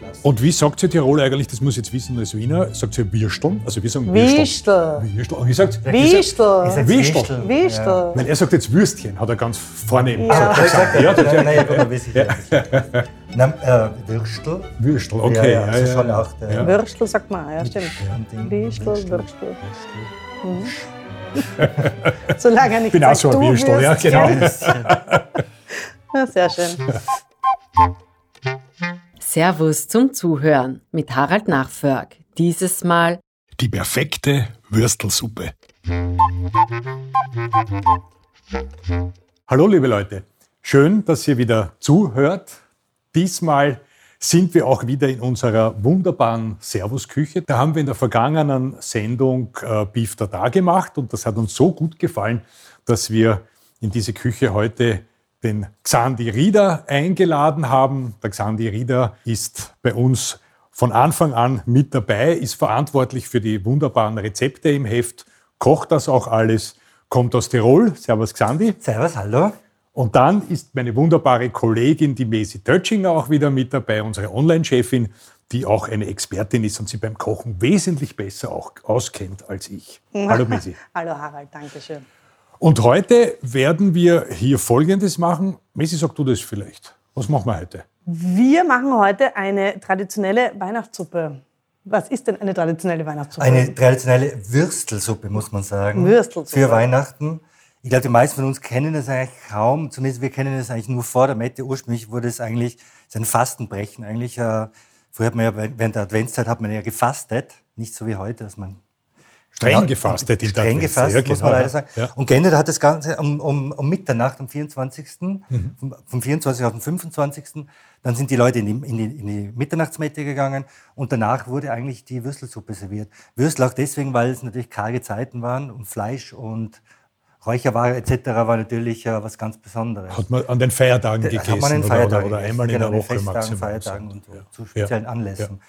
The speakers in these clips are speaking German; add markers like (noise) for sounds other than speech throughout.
lassen. Und wie sagt ihr Tirol eigentlich, das muss ich jetzt wissen als Wiener, sagt ihr Würsteln? Also wir sagen Wiestel. Wirstel. Und ich sagt Wiestel. Wirstel. Wiestel. Weil er sagt jetzt Würstchen, hat er ganz vornehm Ja. gesagt. Ja, Ja, das nein, ja, gut, weiß ich ja. Nein, äh, Würstel. Würstel, okay. Ja, ja, also schon auch der- ja. Würstel sagt man, ja, stimmt. Würstel. Würstel. (laughs) Solange er nicht Ich bin auch so ein Würstel, ja, genau. (laughs) Ja, sehr schön. (laughs) Servus zum Zuhören mit Harald Nachförg. Dieses Mal Die perfekte Würstelsuppe. Hallo liebe Leute, schön, dass ihr wieder zuhört. Diesmal sind wir auch wieder in unserer wunderbaren Servusküche. Da haben wir in der vergangenen Sendung äh, Beef Tada gemacht und das hat uns so gut gefallen, dass wir in diese Küche heute den Xandi Rieder eingeladen haben. Der Xandi Rieder ist bei uns von Anfang an mit dabei, ist verantwortlich für die wunderbaren Rezepte im Heft, kocht das auch alles, kommt aus Tirol. Servus Xandi. Servus, hallo. Und dann ist meine wunderbare Kollegin, die Mesi Tötschinger, auch wieder mit dabei, unsere Online-Chefin, die auch eine Expertin ist und sie beim Kochen wesentlich besser auch auskennt als ich. (laughs) Hallo Mesi. Hallo Harald, danke schön. Und heute werden wir hier Folgendes machen. Messi, sag du das vielleicht. Was machen wir heute? Wir machen heute eine traditionelle Weihnachtssuppe. Was ist denn eine traditionelle Weihnachtssuppe? Eine traditionelle Würstelsuppe, muss man sagen. Würstelsuppe. Für Weihnachten. Ich glaube, die meisten von uns kennen das eigentlich kaum. Zumindest wir kennen das eigentlich nur vor der Mette. Ursprünglich wurde es eigentlich, es ist ein Fastenbrechen eigentlich. Äh, früher hat man ja, während der Adventszeit hat man ja gefastet. Nicht so wie heute, dass man Streng gefastet in der Streng gefasst, Ja, muss man genau, leider sagen. Ja. Und geendet hat das Ganze um, um, um Mitternacht, am 24. Mhm. Vom, vom 24. auf den 25. Dann sind die Leute in die, in die, in die Mitternachtsmette gegangen und danach wurde eigentlich die Würstelsuppe serviert. Würstel auch deswegen, weil es natürlich karge Zeiten waren und Fleisch und Räucherware etc. war natürlich äh, was ganz Besonderes. Hat man an den Feiertagen gegessen hat man an den oder, oder, oder einmal in genau, der an den Woche Festtagen. Feiertagen und Ja. zu speziellen Ja. Anlässen. Ja.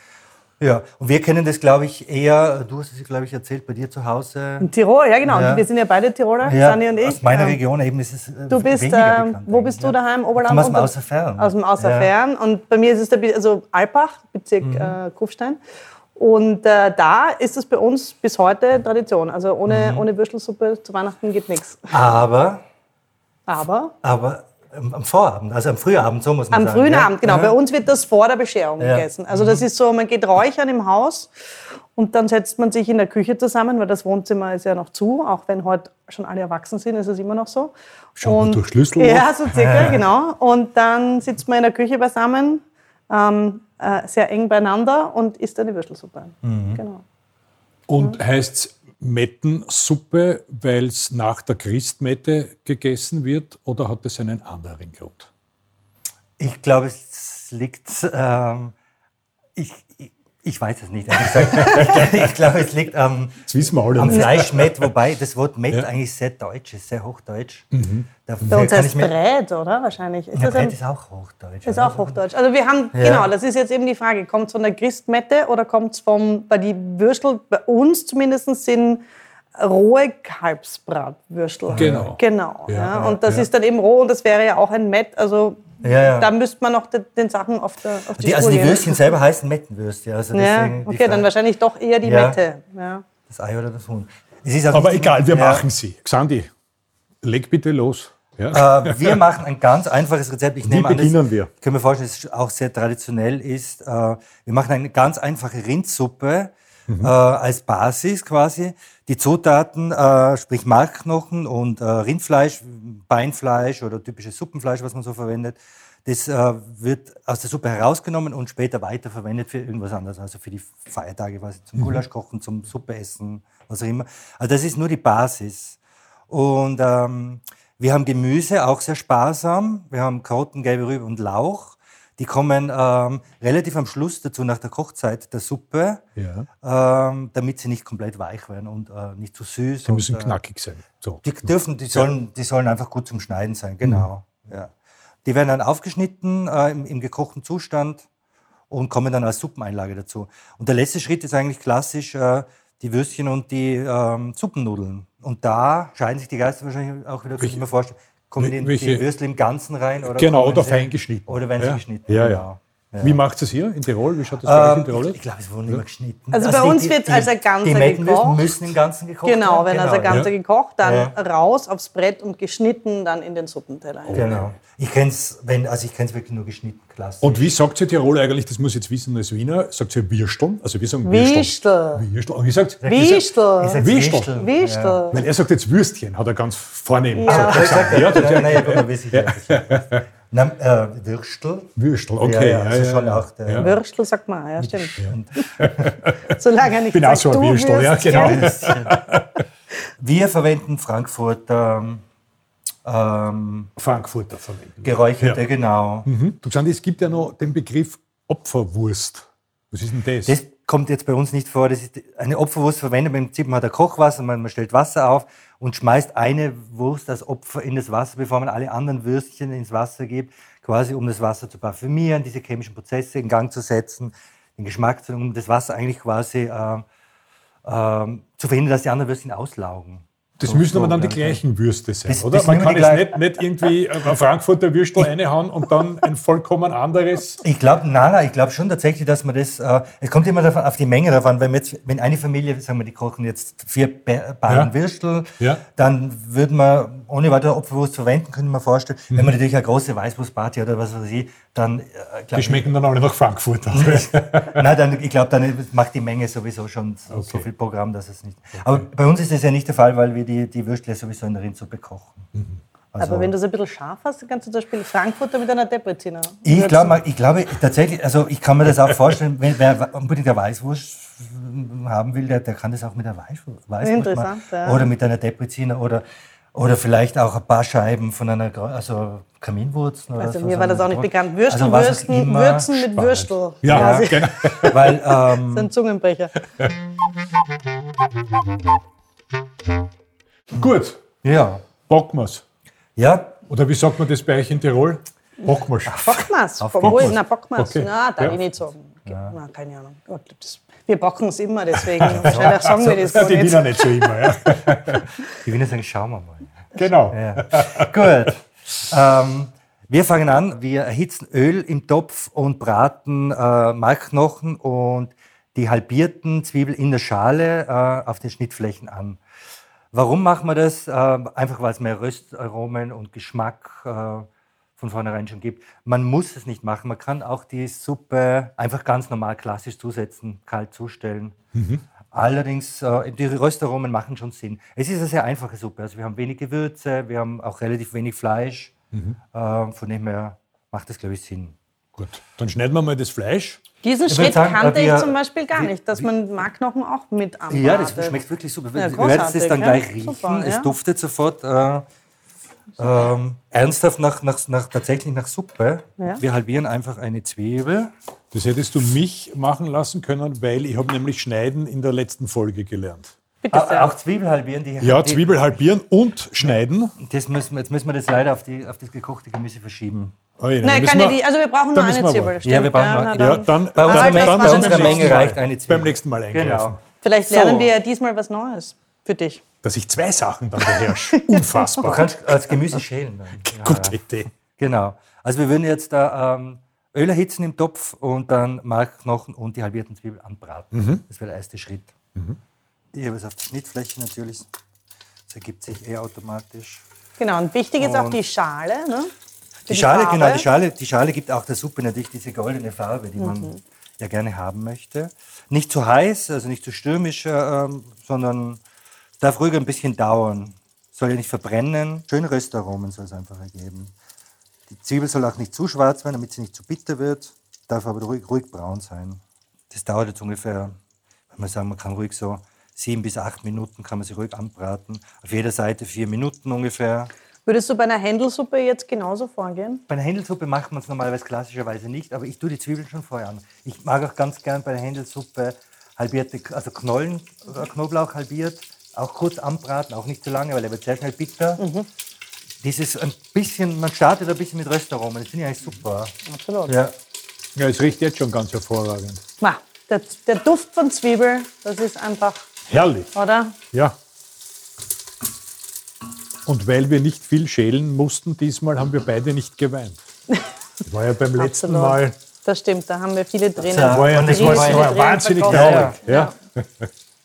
Und wir kennen das, glaube ich, eher, du hast es, glaube ich, erzählt, bei dir zu Hause. In Tirol, ja genau. Ja. Wir sind ja beide Tiroler, Ja, Sani und ich. aus meiner Ähm, Region eben ist es äh, Du bist, weniger ähm, bekannt wo bist du ja. daheim? Oberland? Aus dem Außerfern. Aus dem Ja. Außerfern. Und bei mir ist es der, also Alpbach, Bezirk Mhm. äh, Kufstein. Und äh, da ist es bei uns bis heute Tradition. Also ohne, Mhm. ohne Würstelsuppe zu Weihnachten geht nichts. Aber, Aber aber am Vorabend, also am Frühabend, so muss man am sagen. frühen ja? Abend, genau. Ja. Bei uns wird das vor der Bescherung Ja. Mhm. gegessen. Also das ist so, man geht räuchern im Haus und dann setzt man sich in der Küche zusammen, weil das Wohnzimmer ist ja noch zu. Auch wenn heute schon alle erwachsen sind, ist es immer noch so. Schaut man durch Schlüsselloch? Ja, so circa, genau. Und dann sitzt man in der Küche beisammen, ähm, äh, sehr eng beieinander und isst eine Würstelsuppe. Mhm. Genau. Und heißt Mettensuppe, weil es nach der Christmette gegessen wird oder hat es einen anderen Grund? Ich glaube, es liegt, ähm, ich, ich, weiß es nicht, (laughs) ich, glaube, ich glaube, es liegt am, am nicht. Fleischmett, wobei das Wort Mett Ja. eigentlich sehr deutsch ist, sehr hochdeutsch. Dafür Bei uns kann heißt Brät, oder? Wahrscheinlich. Ist ja, das ein, Brett ist auch hochdeutsch. ist oder? auch Hochdeutsch. Also wir haben, Ja. genau, das ist jetzt eben die Frage, kommt es von der Christmette oder kommt es vom, weil die Würstel bei uns zumindest sind rohe Kalbsbratwürstel. Genau. Genau. Ja, Ja, und das ja. ist dann eben roh und das wäre ja auch ein Mett. Also Ja, ja. da müsste man noch den, den Sachen auf, der, auf die, Die, also die gehen. Würstchen selber heißen Mettenwürste. Also Ja, okay, dann wahrscheinlich doch eher die Ja. Mette. Ja. Das Ei oder das Huhn. Es ist auch Aber egal, wir Ja. machen sie. Xandi, leg bitte los. Ja? Äh, wir machen ein ganz einfaches Rezept. Ich Wie nehme an, das beginnen wir? können wir vorstellen, dass es auch sehr traditionell ist. Äh, wir machen eine ganz einfache Rindsuppe Mhm. äh, als Basis quasi. Die Zutaten, äh, sprich Markknochen und äh, Rindfleisch, Beinfleisch oder typisches Suppenfleisch, was man so verwendet. Das äh, wird aus der Suppe herausgenommen und später weiterverwendet für irgendwas anderes, also für die Feiertage, quasi zum Gulasch kochen, zum Suppe essen, was auch immer. Also das ist nur die Basis. Und ähm, wir haben Gemüse, auch sehr sparsam. Wir haben Karotten, gelbe Rübe und Lauch. Die kommen ähm, relativ am Schluss dazu, nach der Kochzeit der Suppe, Ja. ähm, damit sie nicht komplett weich werden und äh, nicht zu süß. Die müssen und, äh, knackig sein. So. Die dürfen, die sollen, die sollen einfach gut zum Schneiden sein, genau. Ja. Die werden dann aufgeschnitten äh, im, im gekochten Zustand und kommen dann als Suppeneinlage dazu. Und der letzte Schritt ist eigentlich klassisch äh, die Würstchen und die ähm, Suppennudeln. Und da scheiden sich die Geister wahrscheinlich auch wieder, kann ich mir vorstellen. Kommen die, welche- die Würstel im Ganzen rein? Oder Genau, oder sie- fein geschnitten. Oder werden sie Ja. geschnitten, Ja, ja. Genau. Wie macht es hier in Tirol? Wie schaut das euch in Ähm, Tirol ich aus? ich glaube, es wurden immer geschnitten. Also bei uns wird als ein ganzer gekocht. müssen im Ganzen gekocht Genau, wenn werden. also ganze ja. gekocht, dann Ja. raus aufs Brett und geschnitten, dann in den Suppenteller. Genau. Ich kenne es, wenn, also ich kenne es wirklich nur geschnitten, klassisch. Und wie sagt ihr Tirol eigentlich, das muss ich jetzt wissen als Wiener, sagt ihr Würsteln? Also wir sagen Würsteln. Wichtel. Würstel. Und sagt. Ich sag Wichtel. Wichtel. Wichtel. Weil er sagt jetzt Würstchen, hat er ganz vornehm Ja. gesagt. Ja, Ja, ja, das- ja, ja, ja, weiß ich ja. Na, äh, Würstel. Würstel, okay. Ja, ja, also schon auch der- ja. Würstel sagt man, ja, stimmt. (laughs) Solange er nicht bin auch sagt, so ein Würstel, ja, genau. (laughs) Wir verwenden Frankfurter ähm, Frankfurter verwenden. geräucherte, Ja. genau. Mhm. Du Xandi, es gibt ja noch den Begriff Opferwurst. Was ist denn das? Das kommt jetzt bei uns nicht vor. Das ist eine Opferwurst verwendet. Im Prinzip man hat ein Kochwasser, man, man stellt Wasser auf und schmeißt eine Wurst als Opfer in das Wasser, bevor man alle anderen Würstchen ins Wasser gibt, quasi um das Wasser zu parfümieren, diese chemischen Prozesse in Gang zu setzen, den Geschmack zu, um das Wasser eigentlich quasi äh, ähm, zu verhindern, dass die anderen Würstchen auslaugen. Das So- müssen aber dann die gleichen Würste sein, Das- oder? das Man kann jetzt nicht, nicht irgendwie ein Frankfurter Würstel reinhauen und dann ein vollkommen anderes. Ich glaube, nein, nein, ich glaube schon tatsächlich, dass man das, äh, es kommt immer davon, auf die Menge davon, wenn, wir jetzt, wenn eine Familie, sagen wir, die kochen jetzt vier Bahnen Ja. Würstel, Ja. dann würde man ohne weiter Opferwurst verwenden, könnte man vorstellen. Mhm. Wenn man natürlich eine große Weißwurstparty hat oder was weiß ich, dann, äh, glaub Die schmecken dann alle nach Frankfurter. ich, (laughs) nein, dann, ich glaube, dann macht die Menge sowieso schon so, so viel Programm, dass es nicht. Aber bei uns ist das ja nicht der Fall, weil wir die, die Würstle sowieso in der Rindsuppe kochen. Also- Aber wenn du es ein bisschen scharf hast, dann kannst du zum Beispiel Frankfurter mit einer Depreziner. Ich glaube, ich glaube tatsächlich, also ich kann mir das auch vorstellen, wenn wer unbedingt eine Weißwurst haben will, der, der kann das auch mit einer Weißwurst, Weißwurst Interessant, machen. ja. Oder mit einer Depreziner oder, oder vielleicht auch ein paar Scheiben von einer also Kaminwurzen. Oder Also so, mir so war das auch nicht bekannt. Würsten, Also was auch Würsten. Würzen mit spannend. Würstel. Ja, Quasi. genau. (laughs) Weil, (laughs) ähm, Das ein Zungenbrecher. Gut, ja. bocken wir's. Ja, Oder wie sagt man das bei euch in Tirol? Bockmas. Bockmas. Obwohl, na, Bockmas. Okay. Na, da Ja. ich nicht sagen. Na, keine Ahnung. Wir bocken es immer, deswegen (laughs) (laughs) wahrscheinlich sagen wir das Ja, so die nicht. Wiener nicht so immer. Ja. (laughs) die Wiener sagen, schauen wir mal. Genau. Ja. Gut. Ähm, wir fangen an. Wir erhitzen Öl im Topf und braten äh, Markknochen und die halbierten Zwiebeln in der Schale äh, auf den Schnittflächen an. Warum machen wir das? Äh, einfach weil es mehr Röstaromen und Geschmack äh, von vornherein schon gibt. Man muss es nicht machen. Man kann auch die Suppe einfach ganz normal klassisch zusetzen, kalt zustellen. Allerdings, äh, die Röstaromen machen schon Sinn. Es ist eine sehr einfache Suppe. Also wir haben wenig Gewürze, wir haben auch relativ wenig Fleisch. Äh, von dem her macht das, glaube ich, Sinn. Gut, dann schneiden wir mal das Fleisch. Diesen Ich Schritt sagen, kannte äh, ich wir- zum Beispiel gar wir- nicht, dass man Markknochen auch mit anbratet. Ja, das schmeckt wirklich super. Ja, du werdet es dann gleich riechen. Super, es ja. duftet sofort äh, ähm, ernsthaft nach, nach, nach, tatsächlich nach Suppe. Ja. Wir halbieren einfach eine Zwiebel. Das hättest du mich machen lassen können, weil ich habe nämlich Schneiden in der letzten Folge gelernt. Bitte Auch, sehr. auch Zwiebel halbieren. Die, Ja, Zwiebel halbieren und schneiden. Das müssen jetzt müssen wir das leider auf, die, auf das gekochte Gemüse verschieben. Oh dann Nein, kann ja wir- die, also wir brauchen dann nur eine Zwiebel. Ja, wir brauchen nur- Ja, dann- dann, Bei dann, war bei das unserer beim Menge reicht eine Zwiebel. beim nächsten Mal eingreifen. Genau. Vielleicht So. lernen wir ja diesmal was Neues für dich. Dass ich zwei Sachen dann beherrsche. Du (laughs) Unfassbar. kannst als Gemüse schälen. Dann. Ja, Gute ja. Idee. Genau. Also wir würden jetzt da ähm, Öl erhitzen im Topf und dann Markknochen und die halbierten Zwiebeln anbraten. Das wäre der erste Schritt. Ich habe es auf der Schnittfläche natürlich. Das ergibt sich eh automatisch. Genau, und wichtig ist auch Und- die Schale. Ne? Für Die Schale, Farbe. genau, die Schale, die Schale gibt auch der Suppe natürlich diese goldene Farbe, die Mhm. man ja gerne haben möchte. Nicht zu heiß, also nicht zu stürmisch, ähm, sondern darf ruhig ein bisschen dauern. Soll ja nicht verbrennen. Schöne Röstaromen soll es einfach ergeben. Die Zwiebel soll auch nicht zu schwarz werden, damit sie nicht zu bitter wird. Darf aber ruhig, ruhig braun sein. Das dauert jetzt ungefähr, wenn man sagen, man kann ruhig so sieben bis acht Minuten kann man sie ruhig anbraten. Auf jeder Seite vier Minuten ungefähr. Würdest du bei einer Händelsuppe jetzt genauso vorgehen? Bei der Händelsuppe macht man es normalerweise klassischerweise nicht, aber ich tue die Zwiebeln schon vorher an. Ich mag auch ganz gern bei der Händelsuppe halbierte, also Knollen, äh, Knoblauch halbiert, auch kurz anbraten, auch nicht zu lange, weil er wird sehr schnell bitter. Dieses ein bisschen, man startet ein bisschen mit Röstaromen, das finde ich eigentlich super. Absolut. Ja. Ja, es riecht jetzt schon ganz hervorragend. Ma, der, der Duft von Zwiebel, das ist einfach, Herrlich. oder? Ja. Und weil wir nicht viel schälen mussten, diesmal haben wir beide nicht geweint. (laughs) War ja beim letzten Absolut. Mal Das stimmt, da haben wir viele Tränen. Ja, War ja, das war, das war wahnsinnig traurig. Ja. (laughs)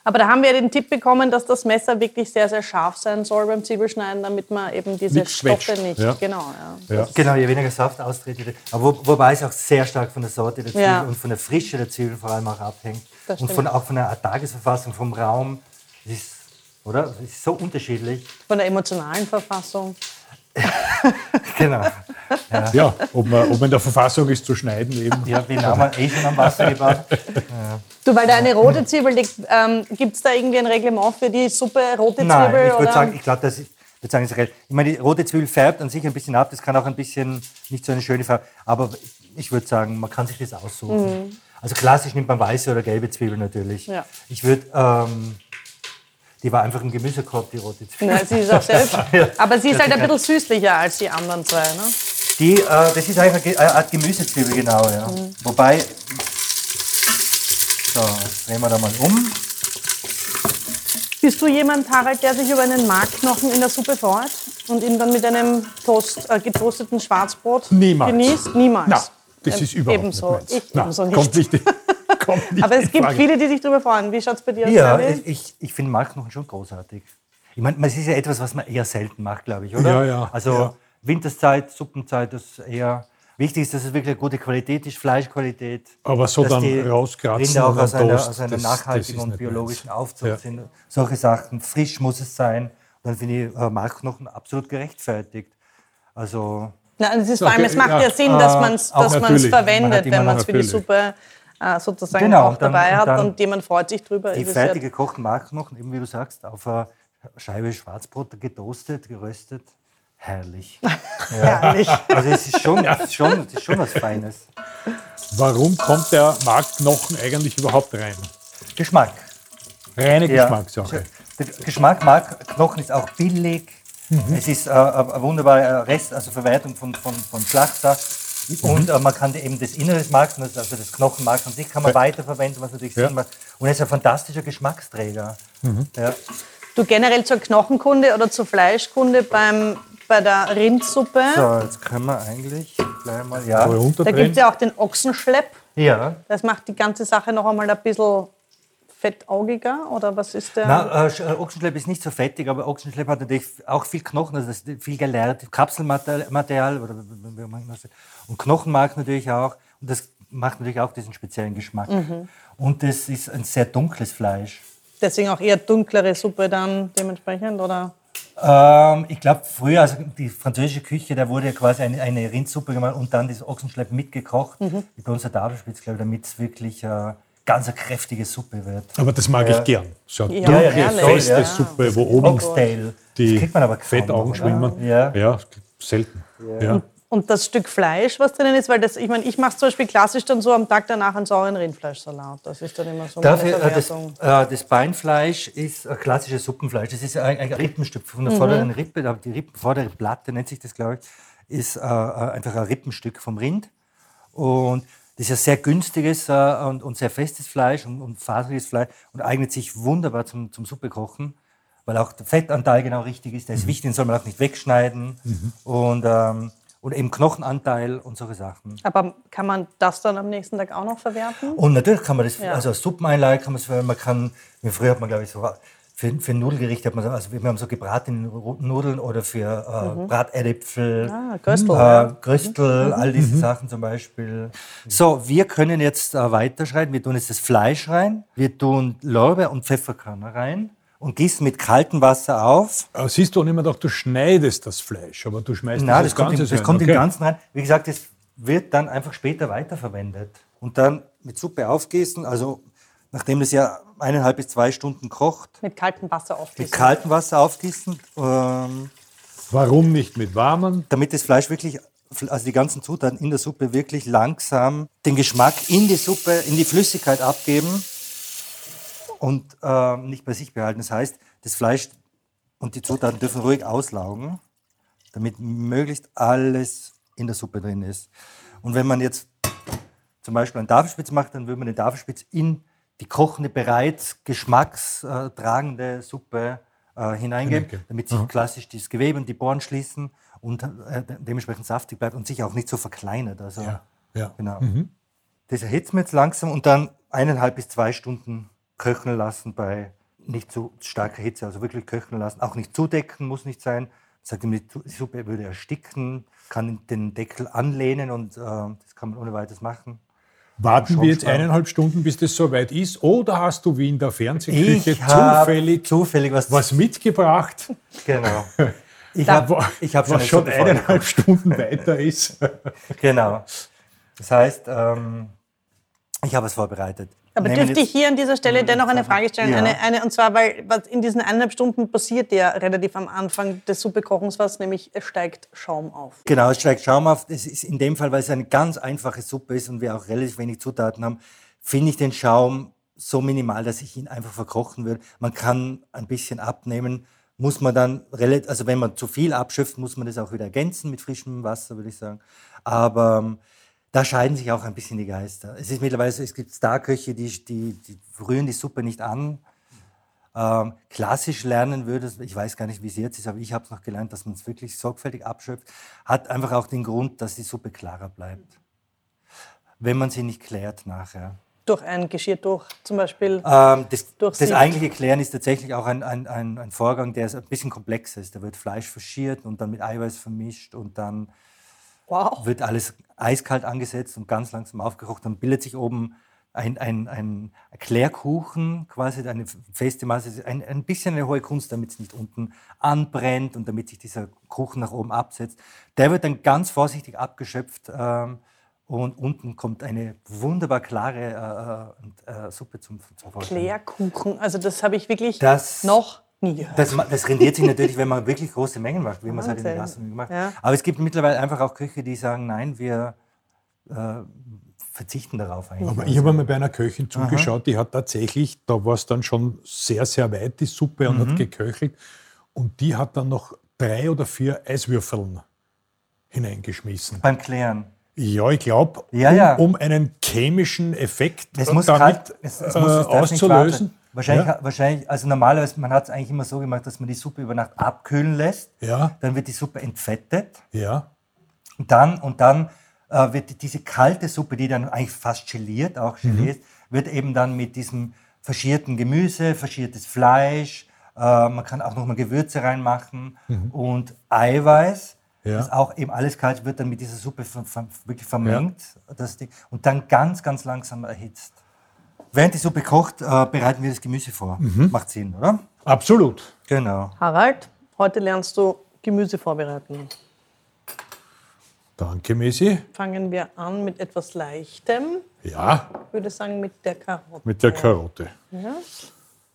Aber da haben wir den Tipp bekommen, dass das Messer wirklich sehr, sehr scharf sein soll beim Zwiebelschneiden, damit man eben diese Nicht Stoffe nicht. ja. Genau, ja. Ja. Genau, je weniger Saft austritt. je- Aber wo, wobei es auch sehr stark von der Sorte der Zwiebel Ja. und von der Frische der Zwiebel vor allem auch abhängt. Das und von, auch von der Tagesverfassung, vom Raum. Es ist, oder? Es ist so unterschiedlich. Von der emotionalen Verfassung. (laughs) Genau. Ja, ob man, ob man in der Verfassung ist zu schneiden eben. Ja, den haben wir eh schon am Wasser gebaut. (laughs) Du, weil da eine rote Zwiebel liegt, ähm, gibt es da irgendwie ein Reglement für die Suppe rote Nein, Zwiebel? ich würde sagen, ich glaube, das ist, ich würde sagen, ist recht. Ich meine, die rote Zwiebel färbt an sich ein bisschen ab, das kann auch ein bisschen nicht so eine schöne Farbe, aber ich würde sagen, man kann sich das aussuchen. Also klassisch nimmt man weiße oder gelbe Zwiebel natürlich. Mhm. Ja. Ich würde, ähm, die war einfach im Gemüsekorb, die rote Zwiebel. Ja, sie ist auch. (laughs) Ja. Aber sie ist halt ein bisschen süßlicher als die anderen zwei. Ne? Die, äh, das ist eigentlich eine Ge- eine Art Gemüsezwiebel, genau, ja. Mhm. Wobei, so, drehen wir da mal um. Bist du jemand, Harald, der sich über einen Markknochen in der Suppe freut und ihn dann mit einem Toast, äh, getoasteten Schwarzbrot Niemals. genießt? Niemals. Na, das Ähm, ist überhaupt ebenso. nicht meins. Ich Na, ebenso nicht. Kommt nicht, (laughs) kommt nicht Aber es gibt Frage. viele, die sich darüber freuen. Wie schaut es bei dir aus? Ja, ich, ich, ich finde Markknochen schon großartig. Ich meine, es ist ja etwas, was man eher selten macht, glaube ich, oder? Ja, ja, Also ja. Winterszeit, Suppenzeit, das ist eher wichtig ist, dass es wirklich eine gute Qualität ist, Fleischqualität. Aber so dass dann die rauskratzen Rinder auch aus einer, Toast, aus einer das- das nachhaltigen ist und biologischen meins. Aufzucht Ja. sind. Solche Sachen. Frisch muss es sein. Dann finde ich äh, Markknochen absolut gerechtfertigt. Also Nein, es ist vor allem, Okay, es macht ja. ja, Sinn, dass Äh, man es auch dass man's natürlich. Man verwendet, wenn man es für die. Suppe äh, sozusagen Genau, auch dann- dabei hat dann und jemand freut sich drüber. die ja- fertig gekochten Markknochen, eben wie du sagst, auf einer Scheibe Schwarzbrot getoastet, geröstet. Herrlich. (laughs) Herrlich. Also es ist schon, es ist schon, es ist schon was Feines. Warum kommt der Markknochen eigentlich überhaupt rein? Geschmack. Reine Ja. Geschmackssache. Der Geschmack Markknochen ist auch billig. Es ist äh, eine wunderbare Rest, also Verwertung von, von, von Schlachter. Und äh, man kann eben das Innere des Marks, also das Knochenmark an sich, kann man weiterverwenden, was natürlich Ja. Sinn macht. Und es ist ein fantastischer Geschmacksträger. Ja. Du generell zur Knochenkunde oder zur Fleischkunde beim, bei der Rindsuppe. So, jetzt können wir eigentlich gleich mal, ja. Da gibt es ja auch den Ochsenschlepp. Ja, Das macht die ganze Sache noch einmal ein bisschen fettaugiger. Oder was ist der? Na, äh, äh, Ochsenschlepp ist nicht so fettig, aber Ochsenschlepp hat natürlich auch viel Knochen, also viel gelernt, Kapselmaterial oder und Knochenmark natürlich auch. Und das macht natürlich auch diesen speziellen Geschmack. Und das ist ein sehr dunkles Fleisch. Deswegen auch eher dunklere Suppe dann dementsprechend, oder? Ähm, ich glaube, früher, also die französische Küche, da wurde quasi eine, eine Rindsuppe gemacht und dann das Ochsenschlepp mitgekocht. Wie bei uns der Tafelspitz, glaube ich, damit es wirklich äh, ganz eine kräftige Suppe wird. Aber das mag Ja. ich gern. So eine Ja, dunkle, feste ja. Suppe, wo oben Oxtail. die das kriegt man aber kaum Fettaugen schwimmen. Ja. ja selten. Ja. Und das Stück Fleisch, was drinnen ist, weil das, ich meine, ich mache zum Beispiel klassisch dann so am Tag danach einen sauren Rindfleischsalat. Das ist dann immer so meine Dafür, äh, das, Verwertung. äh, das Beinfleisch ist ein klassisches Suppenfleisch. Das ist ein, ein Rippenstück von der vorderen Rippe. Die Rippen, vordere Platte nennt sich das, glaube ich, ist äh, äh, einfach ein Rippenstück vom Rind. Und das ist ein sehr günstiges äh, und, und sehr festes Fleisch und, und faseriges Fleisch und eignet sich wunderbar zum, zum Suppekochen, weil auch der Fettanteil genau richtig ist. Der ist wichtig, den soll man auch nicht wegschneiden. Und, ähm, und eben Knochenanteil und solche Sachen. Aber kann man das dann am nächsten Tag auch noch verwerten? Und natürlich kann man das, Ja. also als Suppeneinlage kann man es, man kann, wie früher hat man glaube ich so, für, für Nudelgericht hat man so, also wir haben so gebratene Nudeln oder für äh, Bratäpfel, Ah, Göstel, äh. Mhm. Gröstel, all diese Sachen zum Beispiel. So, wir können jetzt äh, weiterschreiten. Wir tun jetzt das Fleisch rein, wir tun Lorbeer- und Pfefferkörner rein und gießen mit kaltem Wasser auf. Aber siehst du auch immer doch, du schneidest das Fleisch, aber du schmeißt Nein, das das kommt, im, Ganze das rein. kommt im Okay. Ganzen rein. Wie gesagt, das wird dann einfach später weiterverwendet. Und dann mit Suppe aufgießen, also nachdem das ja eineinhalb bis zwei Stunden kocht, Mit kaltem Wasser mit aufgießen. kaltem Wasser aufgießen, ähm, Warum nicht mit warmen? damit das Fleisch wirklich, also die ganzen Zutaten in der Suppe wirklich langsam den Geschmack in die Suppe, in die Flüssigkeit abgeben und ähm, nicht bei sich behalten. Das heißt, das Fleisch und die Zutaten dürfen ruhig auslaugen, damit möglichst alles in der Suppe drin ist. Und wenn man jetzt zum Beispiel einen Tafelspitz macht, dann würde man den Tafelspitz in die kochende, bereits geschmackstragende Suppe äh, hineingeben, damit sich klassisch das Gewebe und die Poren schließen und äh, dementsprechend saftig bleibt und sich auch nicht so verkleinert. Also, Ja, ja. Genau. Das erhitzen wir jetzt langsam und dann eineinhalb bis zwei Stunden köcheln lassen bei nicht zu starker Hitze, also wirklich köcheln lassen. Auch nicht zudecken, muss nicht sein. Sagt ihm, die Suppe würde ersticken, kann den Deckel anlehnen und äh, das kann man ohne weiteres machen. Warten wir jetzt eineinhalb Stunden, bis das soweit ist? Oder hast du wie in der Fernsehküche Ich zufällig zufällig was, was mitgebracht, Genau. Ich (laughs) habe ich hab schon, was schon eineinhalb Stunden weiter ist? (laughs) Genau. Das heißt, ähm, ich habe es vorbereitet. Aber Nehmen dürfte ich hier an dieser Stelle dennoch eine Frage stellen? Ja. Eine, eine, und zwar, weil was in diesen eineinhalb Stunden passiert ja relativ am Anfang des Suppekochens was, nämlich es steigt Schaum auf. Genau, es steigt Schaum auf. Das ist in dem Fall, weil es eine ganz einfache Suppe ist und wir auch relativ wenig Zutaten haben, finde ich den Schaum so minimal, dass ich ihn einfach verkochen würde. Man kann ein bisschen abnehmen, muss man dann relativ, also wenn man zu viel abschöpft, muss man das auch wieder ergänzen mit frischem Wasser, würde ich sagen. Aber ähm, da scheiden sich auch ein bisschen die Geister. Es ist mittlerweile so, es gibt Starköche, die, die, die rühren die Suppe nicht an. Ähm, klassisch lernen würde, ich weiß gar nicht, wie es jetzt ist, aber ich habe es noch gelernt, dass man es wirklich sorgfältig abschöpft. Hat einfach auch den Grund, dass die Suppe klarer bleibt. Wenn man sie nicht klärt nachher. Durch ein Geschirrtuch zum Beispiel. Ähm, das, das eigentliche Klären ist tatsächlich auch ein, ein, ein, ein Vorgang, der ein bisschen komplexer ist. Da wird Fleisch faschiert und dann mit Eiweiß vermischt und dann Wow. wird alles eiskalt angesetzt und ganz langsam aufgekocht. Dann bildet sich oben ein, ein, ein Klärkuchen, quasi eine feste Masse, ein, ein bisschen eine hohe Kunst, damit es nicht unten anbrennt und damit sich dieser Kuchen nach oben absetzt. Der wird dann ganz vorsichtig abgeschöpft ähm, und unten kommt eine wunderbar klare äh, äh, Suppe zum, zum Vorschein. Klärkuchen. Also das habe ich wirklich Das- noch nie gehört. Das, das rendiert sich natürlich, wenn man wirklich große Mengen macht, wie man es halt in der Wahnsinn. Gastronomie gemacht Ja. Aber es gibt mittlerweile einfach auch Köche, die sagen, nein, wir äh, verzichten darauf eigentlich. Aber ich habe mal bei einer Köchin zugeschaut, die hat tatsächlich, da war es dann schon sehr, sehr weit, die Suppe, und Mhm. hat geköchelt. Und die hat dann noch drei oder vier Eiswürfeln hineingeschmissen. Beim Klären. Ja, ich glaube, Ja, um, ja. um einen chemischen Effekt Es muss damit kalt, es, es muss, äh, auszulösen. Wahrscheinlich, Ja. wahrscheinlich, also normalerweise, man hat es eigentlich immer so gemacht, dass man die Suppe über Nacht abkühlen lässt. Ja, Dann wird die Suppe entfettet. ja. Und dann, und dann äh, wird diese kalte Suppe, die dann eigentlich fast geliert, auch Mhm. Gelee ist, wird eben dann mit diesem faschierten Gemüse, faschiertes Fleisch, äh, man kann auch nochmal Gewürze reinmachen und Eiweiß. Mhm. Ja. Das auch eben alles kalt wird dann mit dieser Suppe wirklich vermengt. Das Ding, und dann ganz, ganz langsam erhitzt. Während die Suppe kocht, äh, bereiten wir das Gemüse vor. Mhm. Macht Sinn, oder? Absolut. Genau. Harald, heute lernst du Gemüse vorbereiten. Danke, Messi. Fangen wir an mit etwas Leichtem. Ja, Ich würde sagen mit der Karotte. mit der Karotte.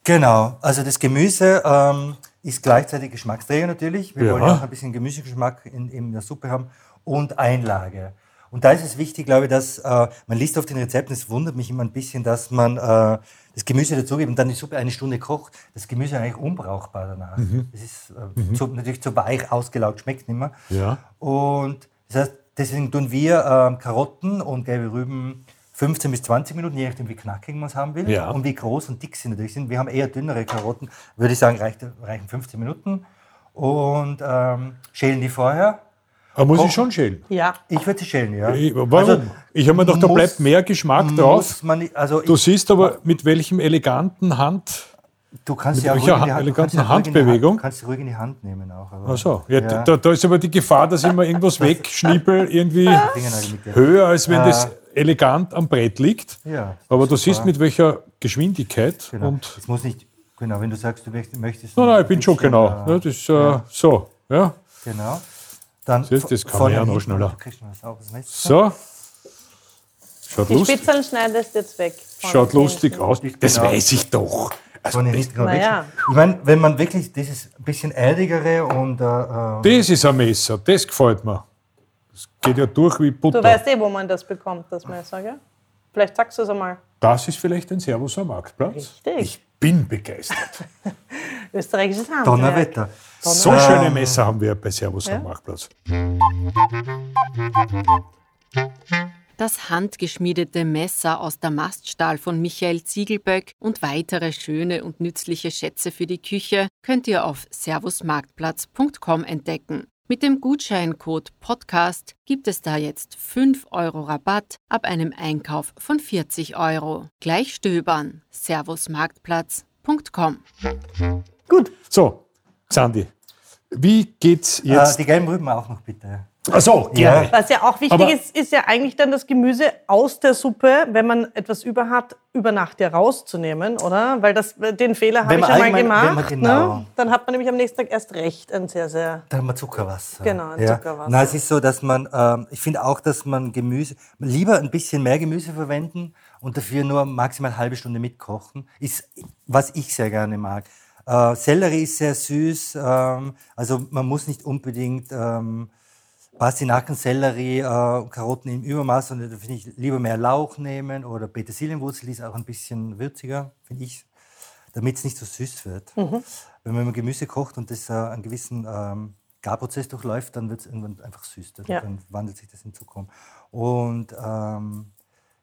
Genau, also das Gemüse ähm, ist gleichzeitig Geschmacksträger natürlich. Wir Ja. wollen ja auch ein bisschen Gemüsegeschmack in, in der Suppe haben und Einlage. Und da ist es wichtig, glaube ich, dass äh, man liest auf den Rezepten, es wundert mich immer ein bisschen, dass man äh, das Gemüse dazugibt und dann die Suppe eine Stunde kocht. Das Gemüse ist eigentlich unbrauchbar danach. Es ist äh, zu, natürlich zu weich ausgelaugt, schmeckt nicht mehr. Ja. Und das heißt, deswegen tun wir ähm, Karotten und gelbe Rüben 15 bis 20 Minuten, je nachdem, wie knackig man es haben will Ja. und wie groß und dick sie natürlich sind. Wir haben eher dünnere Karotten, würde ich sagen, reicht, reichen 15 Minuten. Und ähm, schälen die vorher. Aber muss ich schon schälen? Ja, Ich würde sie schälen, ja. Ich- Warum? Also, ich habe mir gedacht, da bleibt mehr Geschmack drauf. Man also Du ich, siehst aber, mit welchem eleganten Hand. du kannst mit sie auch ruhig in die Hand, du eleganten kannst sie auch ruhig in die Handbewegung? Hand, kannst sie ruhig in die Hand nehmen auch. aber- Ach so, ja, Ja. Da, da ist aber die Gefahr, dass ich mir irgendwas (laughs) wegschnippel, irgendwie der- höher, als wenn Ah. das elegant am Brett liegt. Ja, Aber du super. siehst, mit welcher Geschwindigkeit. Genau. Und, es muss nicht, genau, wenn du sagst, du möchtest. nein, nein, ich bin schon genau. äh, Ja, das ist äh, so. Ja. Genau. Dann Siehst du, das kann man ja noch schneller. So. Schaut, die lustig, Spitzeln schneidest jetzt weg. von schaut den lustig aus. Das Genau. weiß ich doch. Also, Naja. wechseln. Ich meine, wenn man wirklich dieses bisschen erdigere und äh, äh, das ist ein Messer, das gefällt mir. Das geht ja durch wie Butter. Du weißt eh, wo man das bekommt, das Messer, gell? Vielleicht sagst du es einmal. Das ist vielleicht ein Servus am Marktplatz. Richtig. Ich bin begeistert. (laughs) Österreichisches Handwerk. Donnerwetter. So schöne Messer haben wir bei Servus am Marktplatz. Das handgeschmiedete Messer aus Damaststahl von Michael Ziegelböck und weitere schöne und nützliche Schätze für die Küche könnt ihr auf servusmarktplatz.com entdecken. Mit dem Gutscheincode Podcast gibt es da jetzt 5 Euro Rabatt ab einem Einkauf von 40 Euro. Gleich stöbern. Servusmarktplatz.com. Gut. So, Xandi, wie geht's Äh, jetzt? die gelben Rüben auch noch bitte. Ach so, Ja. gerne. Was ja auch wichtig Aber- ist, ist ja eigentlich dann das Gemüse aus der Suppe, wenn man etwas über hat, über Nacht ja rauszunehmen, oder? Weil das, den Fehler habe ich man ja mal gemacht. man genau- ne? Dann hat man nämlich am nächsten Tag erst recht ein sehr, sehr... Da haben wir Zuckerwasser. Genau, ein Zuckerwasser. Na, es ist so, dass man, ähm, ich finde auch, dass man Gemüse, lieber ein bisschen mehr Gemüse verwenden und dafür nur maximal eine halbe Stunde mitkochen, ist, was ich sehr gerne mag. Äh, Sellerie ist sehr süß, ähm, also man muss nicht unbedingt ähm, Pastinaken, Sellerie, äh, Karotten im Übermaß, sondern da finde ich lieber mehr Lauch nehmen oder Petersilienwurzel, die ist auch ein bisschen würziger, finde ich, damit es nicht so süß wird. Wenn man Gemüse kocht und das äh, einen gewissen ähm, Garprozess durchläuft, dann wird es irgendwann einfach süß. Dann, Ja. wandelt sich das in Zucker um. Und ähm,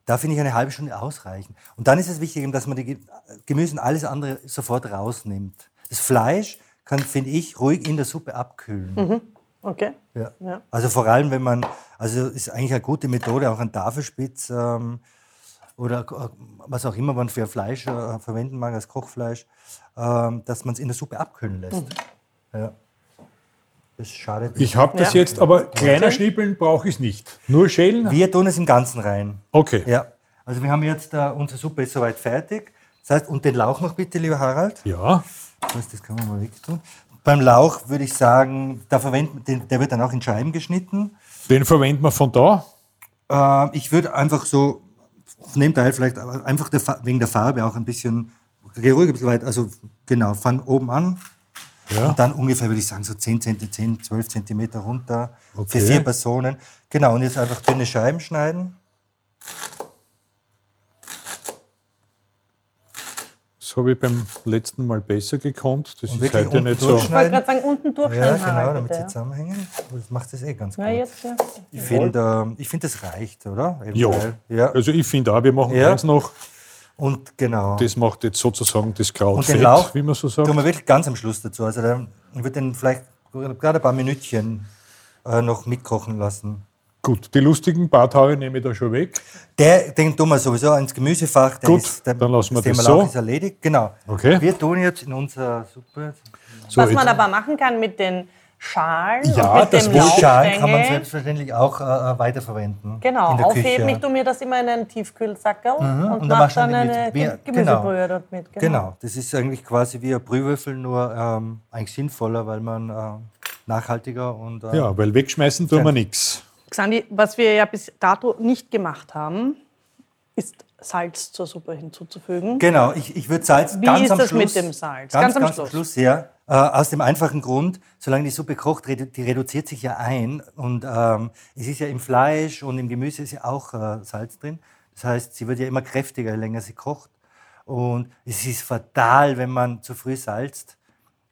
da finde ich eine halbe Stunde ausreichend. Und dann ist es wichtig, dass man die Ge- Gemüse und alles andere sofort rausnimmt. Das Fleisch kann, finde ich, ruhig in der Suppe abkühlen. Okay. Ja. Ja. Also vor allem, wenn man, also ist eigentlich eine gute Methode, auch ein Tafelspitz ähm, oder was auch immer man für Fleisch äh, verwenden mag, als Kochfleisch, ähm, dass man es in der Suppe abkühlen lässt. Ja. Das schadet nicht. Ich habe das Ja. jetzt, aber kleiner Schnippeln brauche ich es nicht. Nur schälen? Wir tun es im Ganzen rein. Okay. Ja. Also wir haben jetzt, äh, unsere Suppe ist soweit fertig. Das heißt, und den Lauch noch bitte, lieber Harald. Ja. Das, das kann man mal wegtun. Beim Lauch würde ich sagen, da verwenden, den, der wird dann auch in Scheiben geschnitten. Den verwenden wir von da. Äh, ich würde einfach so, von dem Teil vielleicht aber einfach der, wegen der Farbe auch ein bisschen, geh ruhig ein bisschen weit, also genau, fang oben an Ja. und dann ungefähr würde ich sagen so 10 cm, 10, 12 cm runter Okay. für vier Personen. Genau, und jetzt einfach dünne Scheiben schneiden. Das habe ich beim letzten Mal besser gekonnt. Das Und ist heute unten nicht so. Ich wollte gerade sagen, unten Ja, durchschneiden. genau, Harald, damit sie ja. zusammenhängen. Das macht das eh ganz gut. Ja, jetzt, ja. Ich finde, äh, ich find, das reicht, oder? Ja. ja. Also ich finde auch, wir machen Ja. eins noch. Und genau. Das macht jetzt sozusagen das Kraut Und den fett, Lauch wie man so sagt. tun wir wirklich ganz am Schluss dazu. Also dann wird den vielleicht gerade ein paar Minütchen äh, noch mitkochen lassen. Gut, die lustigen Barthaare nehme ich da schon weg. Der, den tun wir sowieso ins Gemüsefach. Der Gut, ist, der, dann lassen wir Thema das Lauch so. ist erledigt. Genau. Okay. Wir tun jetzt in unserer Suppe. So, Was man aber machen kann mit den Schalen Ja, und mit das dem will ich Schalen kann man selbstverständlich auch äh, äh, weiterverwenden. Genau, in der aufheben. Küche. Ich tue mir das immer in einen Tiefkühlsackerl und, und dann mache du dann eine eine Gemüse- wie- Ge- Gemüsebrühe dort mit. Genau, das ist eigentlich quasi wie ein Brühwürfel, nur ähm, eigentlich sinnvoller, weil man äh, nachhaltiger und äh, Ja, weil wegschmeißen tun wir nichts. Xandi, was wir ja bis dato nicht gemacht haben, ist Salz zur Suppe hinzuzufügen. Genau, ich, ich würde Salz Wie ganz ist am das Schluss. mit dem Salz? Ganz, Ganz am ganz Schluss. am Schluss, ja. Äh, aus dem einfachen Grund, solange die Suppe kocht, redu die reduziert sich ja ein. Und ähm, es ist ja im Fleisch und im Gemüse ist ja auch äh, Salz drin. Das heißt, sie wird ja immer kräftiger, je länger sie kocht. Und es ist fatal, wenn man zu früh salzt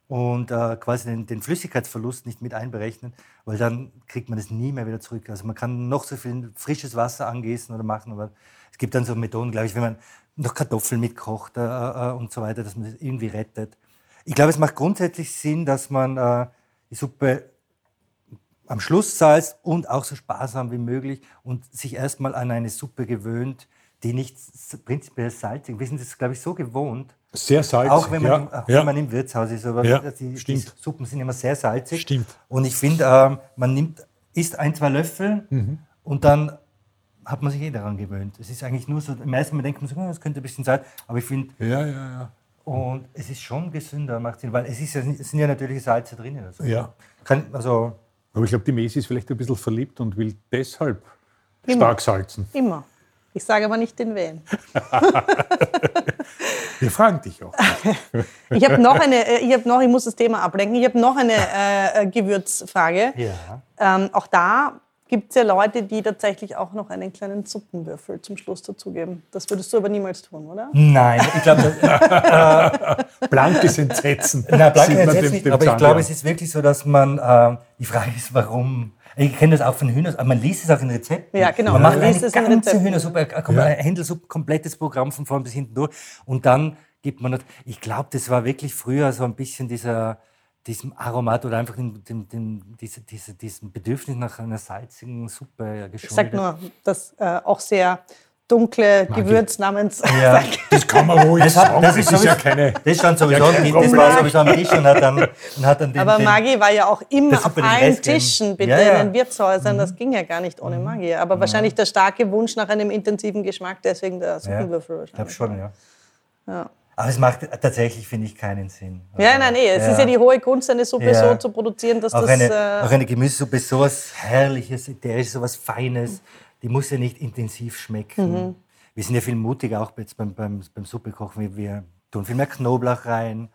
und äh, quasi den, den Flüssigkeitsverlust nicht mit einberechnet, weil dann kriegt man das nie mehr wieder zurück. Also man kann noch so viel frisches Wasser angießen oder machen, aber es gibt dann so Methoden, glaube ich, wenn man noch Kartoffeln mitkocht äh, äh, und so weiter, dass man das irgendwie rettet. Ich glaube, es macht grundsätzlich Sinn, dass man äh, die Suppe am Schluss salzt und auch so sparsam wie möglich und sich erstmal an eine Suppe gewöhnt, die nicht prinzipiell salzig ist. Wir sind das, glaube ich, so gewohnt, Sehr salzig. auch wenn man, ja. im, auch ja. wenn man im Wirtshaus ist. Aber Ja, die, die. Suppen sind immer sehr salzig. Stimmt. Und ich finde, ähm, man nimmt, isst ein, zwei Löffel Mhm. und dann hat man sich eh daran gewöhnt. Es ist eigentlich nur so, Mal denkt man so, oh, das könnte ein bisschen sein, aber ich finde, ja, ja, ja. und es ist schon gesünder, macht Sinn, weil es, ist ja, es sind ja natürliche Salze drin. Also, Ja. Kann, also Aber ich glaube, die Mesi ist vielleicht ein bisschen verliebt und will deshalb Immer. stark salzen. Immer. Ich sage aber nicht den wen. (laughs) Wir fragen dich auch. Ich habe noch eine, äh, ich habe noch, ich muss das Thema ablenken, ich habe noch eine äh, äh, Gewürzfrage. ja. Ähm, auch da gibt es ja Leute, die tatsächlich auch noch einen kleinen Suppenwürfel zum Schluss dazugeben. Das würdest du aber niemals tun, oder? Nein, ich glaube, (laughs) Blankes Entsetzen. Na, blank sieht man jetzt dem- nicht, dem aber ich glaube, es ist wirklich so, dass man, ähm, die Frage ist, warum. Ich kenne das auch von Hühnern, aber man liest es auch in Rezepten. Ja, genau, Man man macht liest eine es in ganze. Hühnersuppe, ein, kom- ein Händelsuppe, komplettes Programm von vorn bis hinten durch. Und dann gibt man, das- ich glaube, das war wirklich früher so ein bisschen dieser, diesem Aromat oder einfach dem, dem, dem, diese, diese, diesem Bedürfnis nach einer salzigen Suppe geschuldet. Ich sag nur, dass äh, auch sehr dunkle Gewürz namens. Ja. (laughs) Das kann man ruhig Das, hat, sagen. das, ist ja sowieso, keine. das stand sowieso Ja, kein das war sowieso am Tisch und hat dann, und hat dann den, Aber Maggi war ja auch immer auf allen. Tischen, bitte Ja, ja. in den Wirtshäusern. Das ging ja gar nicht ohne Maggi. Aber wahrscheinlich der starke Wunsch nach einem intensiven Geschmack, deswegen der Suppenwürfel Ich glaube wahrscheinlich. schon, ja. Ja. Aber es macht tatsächlich, finde ich, keinen Sinn. Ja, nein, nee. Es ist ja die hohe Kunst, eine Suppe Ja. so zu produzieren, dass auch das. eine, äh, auch eine Gemüsesuppe ist sowas Herrliches, ätherisches, sowas Feines. Die muss ja nicht intensiv schmecken. Mhm. Wir sind ja viel mutiger auch jetzt beim, beim, beim Suppekochen. Wir, wir tun viel mehr Knoblauch rein.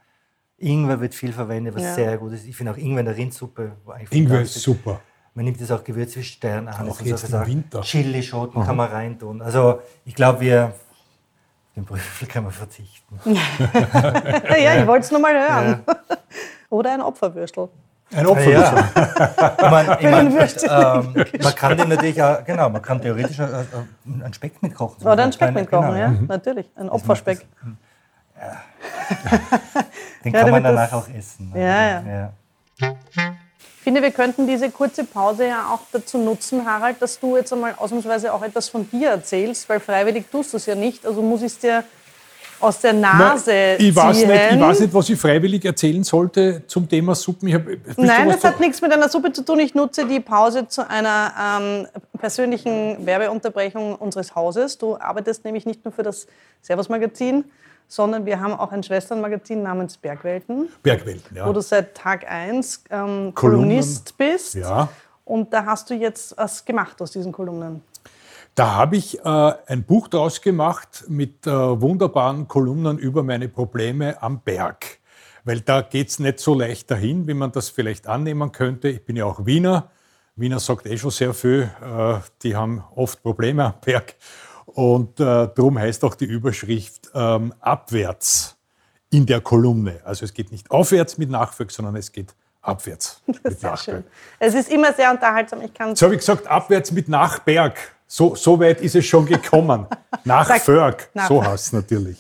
Ingwer wird viel verwendet, was Ja. sehr gut ist. Ich finde auch Ingwer in der Rindsuppe. Ingwer ist super. Man nimmt jetzt auch Gewürze wie Sternanis Auch jetzt solche im. Winter. Chilischoten kann man reintun. Also ich glaube, wir den Brüffel kann man verzichten. (laughs) ja, ich wollte es nur mal hören. Oder ein Opferwürstel. Ein Opfer. Ja. Ich mein, ich mein, ähm, (laughs) man kann den natürlich auch, genau, man kann theoretisch äh, äh, einen Speck mitkochen. Oder ein Speck mitkochen, genau, ja, natürlich. Ein Opferspeck. (laughs) Den Ja, kann man danach das- auch essen. Ja, ja. Ich finde, wir könnten diese kurze Pause ja auch dazu nutzen, Harald, dass du jetzt einmal ausnahmsweise auch etwas von dir erzählst, weil freiwillig tust du es ja nicht. Also muss ich es dir aus der Nase ich, weiß ziehen. nicht, ich weiß nicht, was ich freiwillig erzählen sollte zum Thema Suppen. Hab, Nein, das hat nichts mit einer Suppe zu tun. Ich nutze die Pause zu einer ähm, persönlichen Werbeunterbrechung unseres Hauses. Du arbeitest nämlich nicht nur für das Servus-Magazin, sondern wir haben auch ein Schwesternmagazin namens Bergwelten, Bergwelten, ja. wo du seit Tag 1 ähm. Kolumnist bist. Ja. Und da hast du jetzt was gemacht aus diesen Kolumnen. Da habe ich äh, ein Buch draus gemacht mit äh, wunderbaren Kolumnen über meine Probleme am Berg. Weil da geht es nicht so leicht dahin, wie man das vielleicht annehmen könnte. Ich bin ja auch Wiener. Wiener sagt eh schon sehr viel. Äh, die haben oft Probleme am Berg. Und äh, darum heißt auch die Überschrift ähm, abwärts in der Kolumne. Also es geht nicht aufwärts mit Nachfolg, sondern es geht abwärts (laughs) mit schön. Es ist immer sehr unterhaltsam. Ich kann Jetzt habe ich gesagt, abwärts mit Nachberg. So, so weit ist es schon gekommen. Nach (laughs) Sag- Förg, Nach- so heißt es natürlich.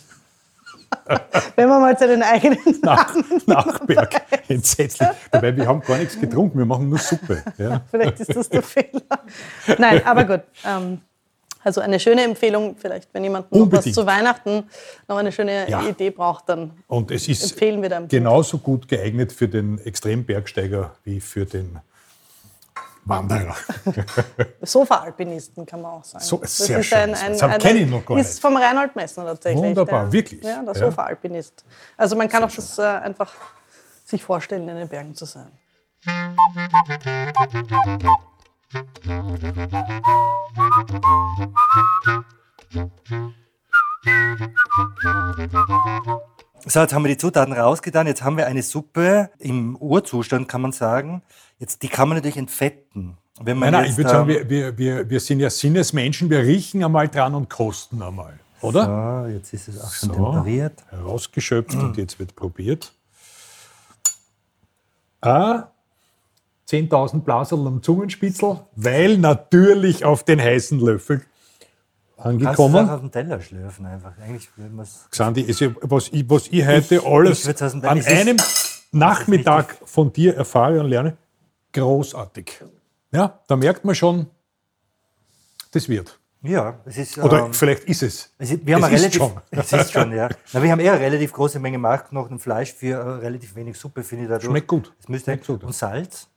(laughs) wenn man mal seinen eigenen Nach, Nachberg, entsetzlich. Dabei, wir haben gar nichts getrunken, wir machen nur Suppe. Ja. Vielleicht ist das der Fehler. Nein, aber gut. Ähm, also eine schöne Empfehlung, vielleicht, wenn jemand noch was zu Weihnachten noch eine schöne Ja. Idee braucht, dann Und es ist empfehlen wir da. genauso gut geeignet für den Extrembergsteiger wie für den Wanderer. (laughs) Sofa-Alpinisten kann man auch sagen. So, das sehr ist schön. ein, ein, Das kenne ich noch gar ist vom Reinhold Messner tatsächlich. Wunderbar, der, wirklich? Ja, der. Sofa-Alpinist. Also man kann auch das äh, einfach sich vorstellen, in den Bergen zu sein. So, jetzt haben wir die Zutaten rausgetan. Jetzt haben wir eine Suppe im Urzustand, kann man sagen. Jetzt, die kann man natürlich entfetten. Wenn man Nein, nein, jetzt, ich würde sagen, wir, wir, wir, wir sind ja Sinnesmenschen, wir riechen einmal dran und kosten einmal. Oder? So, jetzt ist es auch schon So. temperiert. herausgeschöpft und jetzt wird probiert. Ah, 10.000 Blaserl am Zungenspitzel, weil natürlich auf den heißen Löffel Kannst du angekommen. auf den Teller schlürfen einfach. Eigentlich. Xandi, ja, was, ich, was ich heute alles ich aus dem- an einem Nachmittag von dir erfahre und lerne, großartig. Ja, da merkt man schon, das wird. Ja, es ist. Oder ähm, vielleicht ist es. Es ist, wir haben Es relativ, schon. (laughs) Es ist schon, ja. Na, wir haben eher eine relativ große Menge Markknochen und Fleisch für äh, relativ wenig Suppe, finde ich dadurch. Schmeckt gut. Es müsste Schmeckt gut. Und Salz.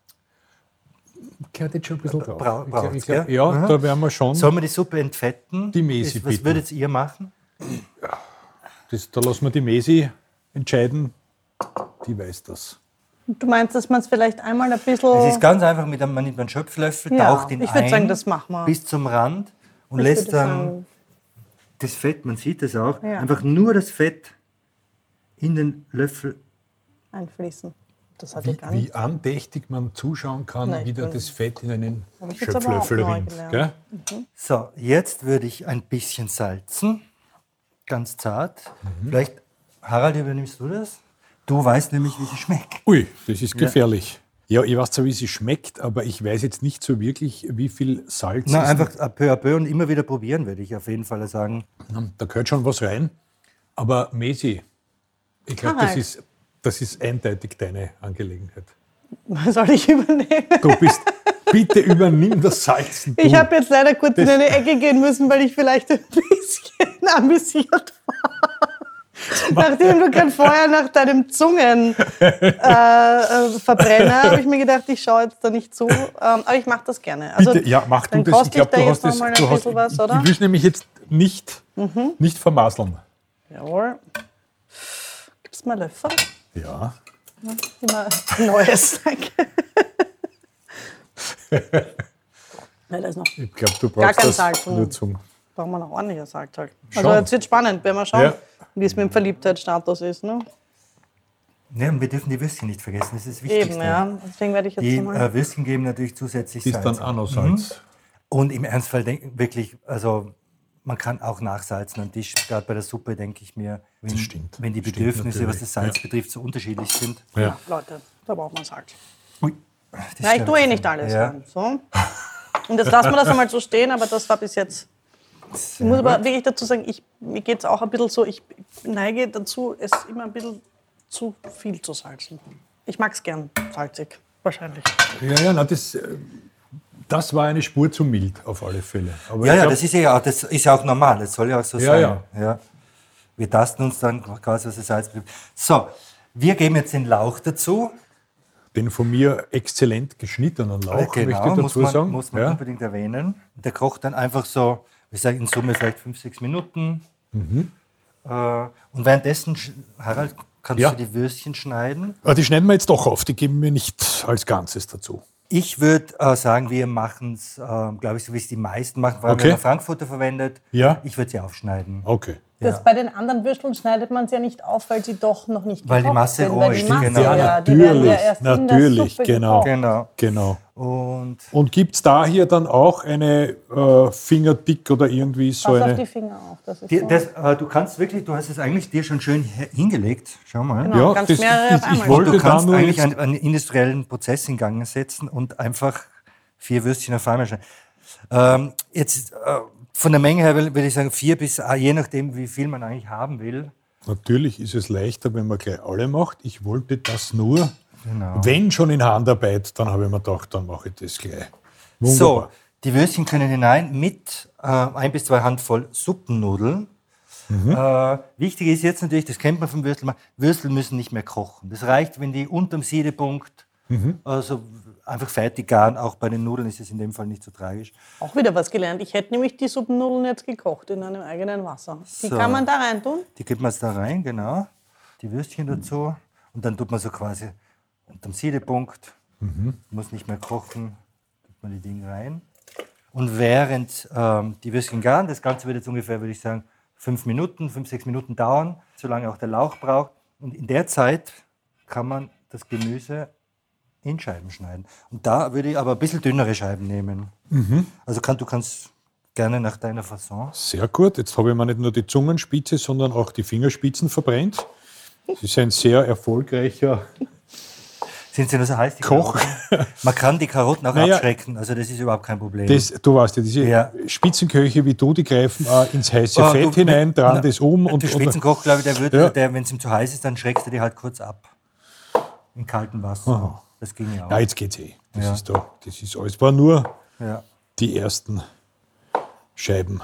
Gehört jetzt schon ein bisschen drauf. Bra- Ich glaub- glaub, ja, Mhm. da werden wir schon. Sollen wir die Suppe entfetten? Die Mesi Was bitten. würdet ihr machen? Das, da lassen wir die Mesi entscheiden. Die weiß das. Du meinst, dass man es vielleicht einmal ein bisschen. Es ist ganz einfach, mit einem, man nimmt einen Schöpflöffel, Ja, taucht ihn ich ein sagen, das machen wir. bis zum Rand und Ich lässt dann sagen, das Fett, man sieht das auch, Ja. einfach nur das Fett in den Löffel. einfließen. Das hatte Wie, gar nicht. wie andächtig man zuschauen kann, Nein, wie da das Fett in einen Schöpflöffel rinnt. Gell? So, jetzt würde ich ein bisschen salzen, ganz zart. Mhm. Vielleicht, Harald, übernimmst du das? Du weißt nämlich, wie sie schmeckt. Ui, das ist gefährlich. Ja. ich weiß zwar, wie sie schmeckt, aber ich weiß jetzt nicht so wirklich, wie viel Salz Na, einfach à peu à peu und immer wieder probieren, würde ich auf jeden Fall sagen. Da gehört schon was rein. Aber Mesi, ich glaube, das ist Das ist eindeutig deine Angelegenheit. Was soll ich übernehmen? Du bist, bitte übernimm das Salzen. Ich habe jetzt leider kurz in eine Ecke gehen müssen, weil ich vielleicht ein bisschen (laughs) amüsiert war. Nachdem du gerade vorher nach deinem Zungenverbrenner, äh, Verbrenner, habe ich mir gedacht, ich schaue jetzt da nicht zu. Ähm, aber ich mache das gerne. Also, Bitte, ja, mach du das. ich glaub, da du hast das. Du hast, bisschen was, oder? Mhm. Ich will nämlich jetzt nicht, nicht vermasseln. Jawohl. Gibst mal Löffel? Ja. Immer Neues. (laughs) Danke. ja, da ist noch. Ich glaube, du Gar brauchst kein das Salz. nur zum. Brauchen wir noch ordentlicher Salz halt. Also jetzt wird spannend, werden wir schauen, Ja. wie es mit dem Verliebtheitsstatus ist. Ne? Ja, und wir dürfen die Würstchen nicht vergessen, das ist das Wichtigste. Eben, ja. Deswegen werde ich jetzt Die mal. äh, Würstchen geben natürlich zusätzlich Die ist Salz. dann auch noch Salz. Und im Ernstfall denk, wirklich, also man kann auch nachsalzen am Tisch. Gerade bei der Suppe denke ich mir, wenn, Das stimmt. wenn die Stimmt Bedürfnisse, was das Salz Ja. Betrifft, so unterschiedlich sind. Ja. Leute, da braucht man Salz. Ui, das Ja, ich tue eh nicht alles. Ja. So. Und jetzt lassen wir das einmal so stehen, aber das war bis jetzt. Ich muss aber wirklich dazu sagen, ich, mir geht es auch ein bisschen so, ich neige dazu, es immer ein bisschen zu viel zu salzen. Ich mag es gern salzig, wahrscheinlich. Ja, ja, na, das, äh, das war eine Spur zu mild auf alle Fälle. Aber Ja, ja, glaub, das ist ja auch, das ist ja auch normal, das soll ja auch so Ja, sein. ja. Ja. Wir tasten uns dann quasi, was das Salz betrifft. So, wir geben jetzt den Lauch dazu. den von mir exzellent geschnittenen Lauch, möchte ich genau, muss dazu man, sagen. muss man ja. unbedingt erwähnen. Der kocht dann einfach so, ich sage in Summe vielleicht fünf, sechs Minuten. Mhm. Äh, und währenddessen, Harald, kannst Ja. du die Würstchen schneiden. Aber die schneiden wir jetzt doch auf, die geben wir nicht als Ganzes dazu. Ich würde äh, sagen, wir machen es, äh, glaube ich, so wie es die meisten machen, vor allem Okay. wenn man Frankfurter verwendet. Ja. Ich würde sie aufschneiden. Okay. Das, Bei den anderen Würsteln schneidet man es ja nicht auf, weil sie doch noch nicht Weil die Masse sind, roh weil die ist, Masse, genau. ja, Ja, die werden ja natürlich, erst in der natürlich, Suppe genau. Genau. Genau. Und Und gibt es da hier dann auch eine äh, Fingerdick oder irgendwie so Pass auf die eine. Finger auf. Das ist die, so. das, äh, du kannst wirklich, du hast es eigentlich dir schon schön hingelegt. Schau mal. Genau. Ja, das, ich, ich wollte Du da kannst nur eigentlich einen, einen industriellen Prozess in Gang setzen und einfach vier Würstchen auf einmal schneiden. Ähm, jetzt äh, von der Menge her würde ich sagen vier bis, ah, je nachdem, wie viel man eigentlich haben will. Natürlich ist es leichter, wenn man gleich alle macht. Ich wollte das nur, Genau. wenn schon in Handarbeit, dann habe ich mir gedacht, dann mache ich das gleich. So, Wunderbar. die Würstchen können hinein mit äh, ein bis zwei Handvoll Suppennudeln. Mhm. Äh, wichtig ist jetzt natürlich, das kennt man vom Würstel, Würstel müssen nicht mehr kochen. Das reicht, wenn die unterm Siedepunkt Mhm. also einfach fertig garen. Auch bei den Nudeln ist es in dem Fall nicht so tragisch. Auch wieder was gelernt. Ich hätte nämlich die Suppennudeln jetzt gekocht in einem eigenen Wasser. Die So. kann man da rein tun. Die gibt man jetzt da rein, genau. Die Würstchen dazu. Und dann tut man so quasi unterm Siedepunkt, muss nicht mehr kochen, tut man die Dinge rein. Und während ähm, die Würstchen garen, das Ganze wird jetzt ungefähr, würde ich sagen, fünf Minuten, fünf, sechs Minuten dauern, solange auch der Lauch braucht. Und in der Zeit kann man das Gemüse in Scheiben schneiden. Und da würde ich aber ein bisschen dünnere Scheiben nehmen. Also kann, du kannst gerne nach deiner Fasson. Sehr gut. Jetzt habe ich mir nicht nur die Zungenspitze, sondern auch die Fingerspitzen verbrennt. Das ist ein sehr erfolgreicher. Sind sie nur so heiß, die Koch. Karotten? Man kann die Karotten auch (laughs) Naja, abschrecken, also das ist überhaupt kein Problem. Das, du weißt ja, diese Ja. Spitzenköche wie du, die greifen auch ins heiße Oh, Fett du- hinein, dran na, das um. Und, der Spitzenkoch, glaube ich, der würde, Ja. wenn es ihm zu heiß ist, dann schreckst du die halt kurz ab. In kaltem Wasser. Das ging ja auch. ja, jetzt geht's eh. Das, Ja. ist da, das ist alles. War nur Ja. die ersten Scheiben.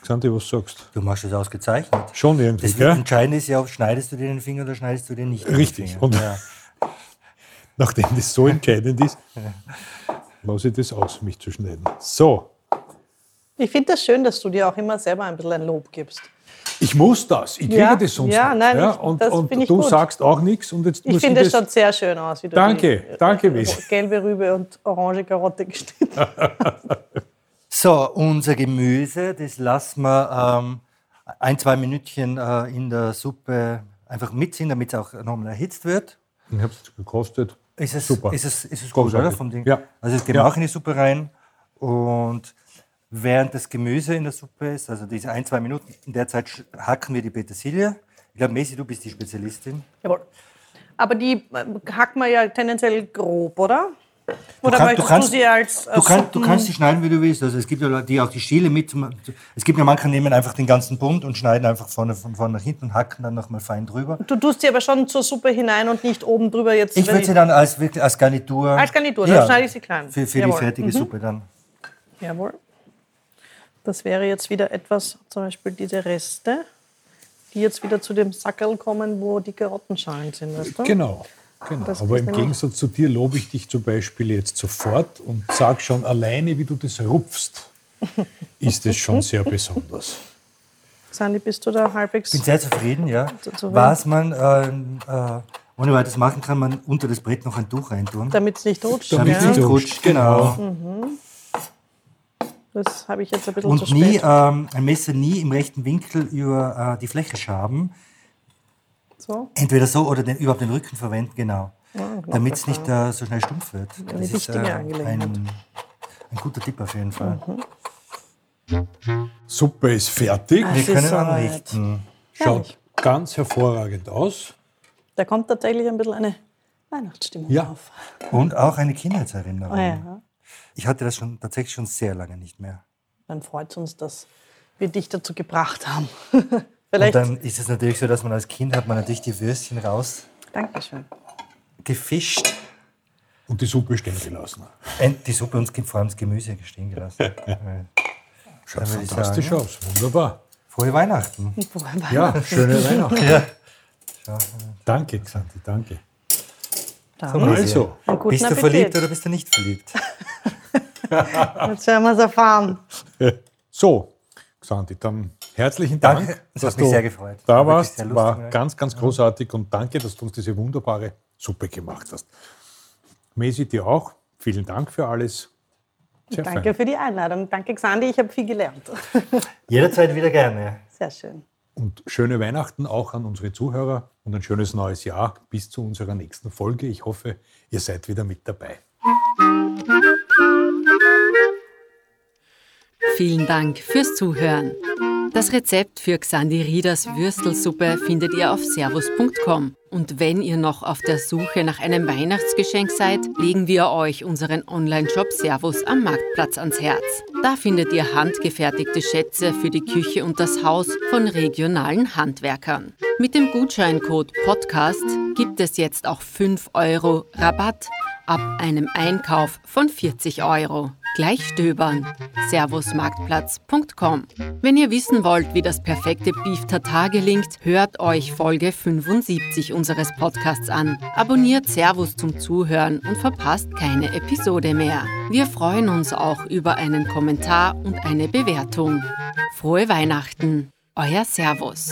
Xanti, was sagst Du machst das ausgezeichnet. Schon irgendwie, Das gell? Entscheidende ist ja, ob schneidest du dir den Finger oder schneidest du dir nicht den Richtig. Finger. Und- ja. (laughs) Nachdem das so entscheidend ist, lasse ich das aus, mich zu schneiden. So, Ich finde das schön, dass du dir auch immer selber ein bisschen ein Lob gibst. Ich muss das. Ich kriege Ja, das sonst ja, nicht. nein, ja? ich- Und, das und ich du gut. sagst auch nichts. Und jetzt Ich muss finde, es ich das, schaut sehr schön aus, wie du Danke, die, danke, äh, Wies. gelbe Rübe und orange Karotte geschnitten. (laughs) So, unser Gemüse, das lassen wir ähm, ein, zwei Minütchen äh, in der Suppe einfach mitziehen, damit es auch nochmal erhitzt wird. Ich habe es gekostet. Ist es, Super. Ist es, ist es gut, oder? Vom Ding? Ja. Also es geht Ja. auch in die Suppe rein. Und während das Gemüse in der Suppe ist, also diese ein, zwei Minuten, in der Zeit hacken wir die Petersilie. Ich glaube, Messi, du bist die Spezialistin. Jawohl. Aber die äh, hacken wir ja tendenziell grob, oder? Oder kann- möchtest du, kannst- sie als Du, kann, du kannst die schneiden, wie du willst. Also es gibt ja Leute, die auch die Schäle mit. Es gibt ja manche, die nehmen einfach den ganzen Bund und schneiden einfach vorne, von vorne nach hinten und hacken dann nochmal fein drüber. Du tust sie aber schon zur Suppe hinein und nicht oben drüber jetzt. Ich würde sie dann als, wirklich als Garnitur. Als Garnitur, dann schneide ich sie klein. Für, für die fertige Mhm. Suppe dann. Jawohl. Das wäre jetzt wieder etwas, zum Beispiel diese Reste, die jetzt wieder zu dem Sackerl kommen, wo die Karottenschalen sind. Weißt du? Genau. genau. Das Aber im Gegensatz zu dir lobe ich dich zum Beispiel jetzt sofort und sag schon alleine, wie du das rupfst, ist es schon sehr (laughs) besonders. Sandy, bist du da halbwegs? Ich bin sehr zufrieden, ja. so Was man, ähm, äh, ohne weiteres machen kann, man unter das Brett noch ein Tuch reintun. Damit es nicht rutscht. Damit ja? es nicht rutscht, genau. Das habe ich jetzt ein bisschen Und zu nie, spät. ähm, ein Messer nie im rechten Winkel über äh, die Fläche schaben. So. Entweder so oder den, überhaupt den Rücken verwenden, genau. Damit es nicht äh, so schnell stumpf wird. Das ist äh, ein, ein guter Tipp auf jeden Fall. Suppe ist fertig. Ah, Wir können soweit. anrichten. Schaut Herrlich. ganz hervorragend aus. Da kommt tatsächlich ein bisschen eine Weihnachtsstimmung Ja. auf. Und auch eine Kindheitserinnerung. Ah, ja. Ich hatte das schon tatsächlich schon sehr lange nicht mehr. Dann freut es uns, dass wir dich dazu gebracht haben. (laughs) Und Vielleicht. dann ist es natürlich so, dass man als Kind hat man natürlich die Würstchen Dankeschön. rausgefischt. Und die Suppe stehen gelassen. Und die Suppe und vor allem das Gemüse stehen gelassen. Weil- (laughs) Schaut fantastisch sagen, aus. Wunderbar. (laughs) Frohe Weihnachten. Ja, schöne Weihnachten. Ja. Danke, Xanti, danke. Also, Bist du verliebt oder bist du nicht verliebt? (laughs) Jetzt werden wir es erfahren. (laughs) so, Xanti, dann herzlichen Dank, Danke, es dass hat mich sehr gefreut. da War warst. lustig, War ja. ganz, ganz großartig und danke, dass du uns diese wunderbare Suppe gemacht hast. Mesi, dir auch. Vielen Dank für alles. Sehr Danke fein. für die Einladung. Danke, Xandi. Ich habe viel gelernt. (laughs) Jederzeit wieder gerne. Sehr schön. Und schöne Weihnachten auch an unsere Zuhörer und ein schönes neues Jahr bis zu unserer nächsten Folge. Ich hoffe, ihr seid wieder mit dabei. Vielen Dank fürs Zuhören. Das Rezept für Xandi Rieders Würstelsuppe findet ihr auf servus.com. Und wenn ihr noch auf der Suche nach einem Weihnachtsgeschenk seid, legen wir euch unseren Online-Shop Servus am Marktplatz ans Herz. Da findet ihr handgefertigte Schätze für die Küche und das Haus von regionalen Handwerkern. Mit dem Gutscheincode Podcast gibt es jetzt auch 5 Euro Rabatt ab einem Einkauf von 40 Euro. Gleich stöbern. Servusmarktplatz.com. Wenn ihr wissen wollt, wie das perfekte Beef Tartar gelingt, hört euch Folge 75 unseres Podcasts an. Abonniert Servus zum Zuhören und verpasst keine Episode mehr. Wir freuen uns auch über einen Kommentar und eine Bewertung. Frohe Weihnachten. Euer Servus.